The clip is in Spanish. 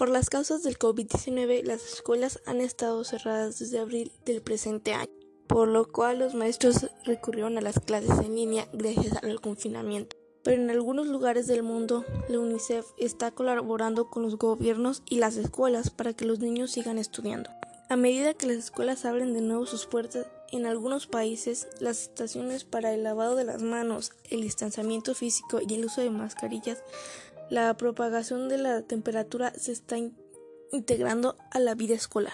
Por las causas del COVID-19, las escuelas han estado cerradas desde abril del presente año, por lo cual los maestros recurrieron a las clases en línea gracias al confinamiento. Pero en algunos lugares del mundo, la UNICEF está colaborando con los gobiernos y las escuelas para que los niños sigan estudiando. A medida que las escuelas abren de nuevo sus puertas, en algunos países las estaciones para el lavado de las manos, el distanciamiento físico y el uso de mascarillas, la propagación de la temperatura se está integrando a la vida escolar.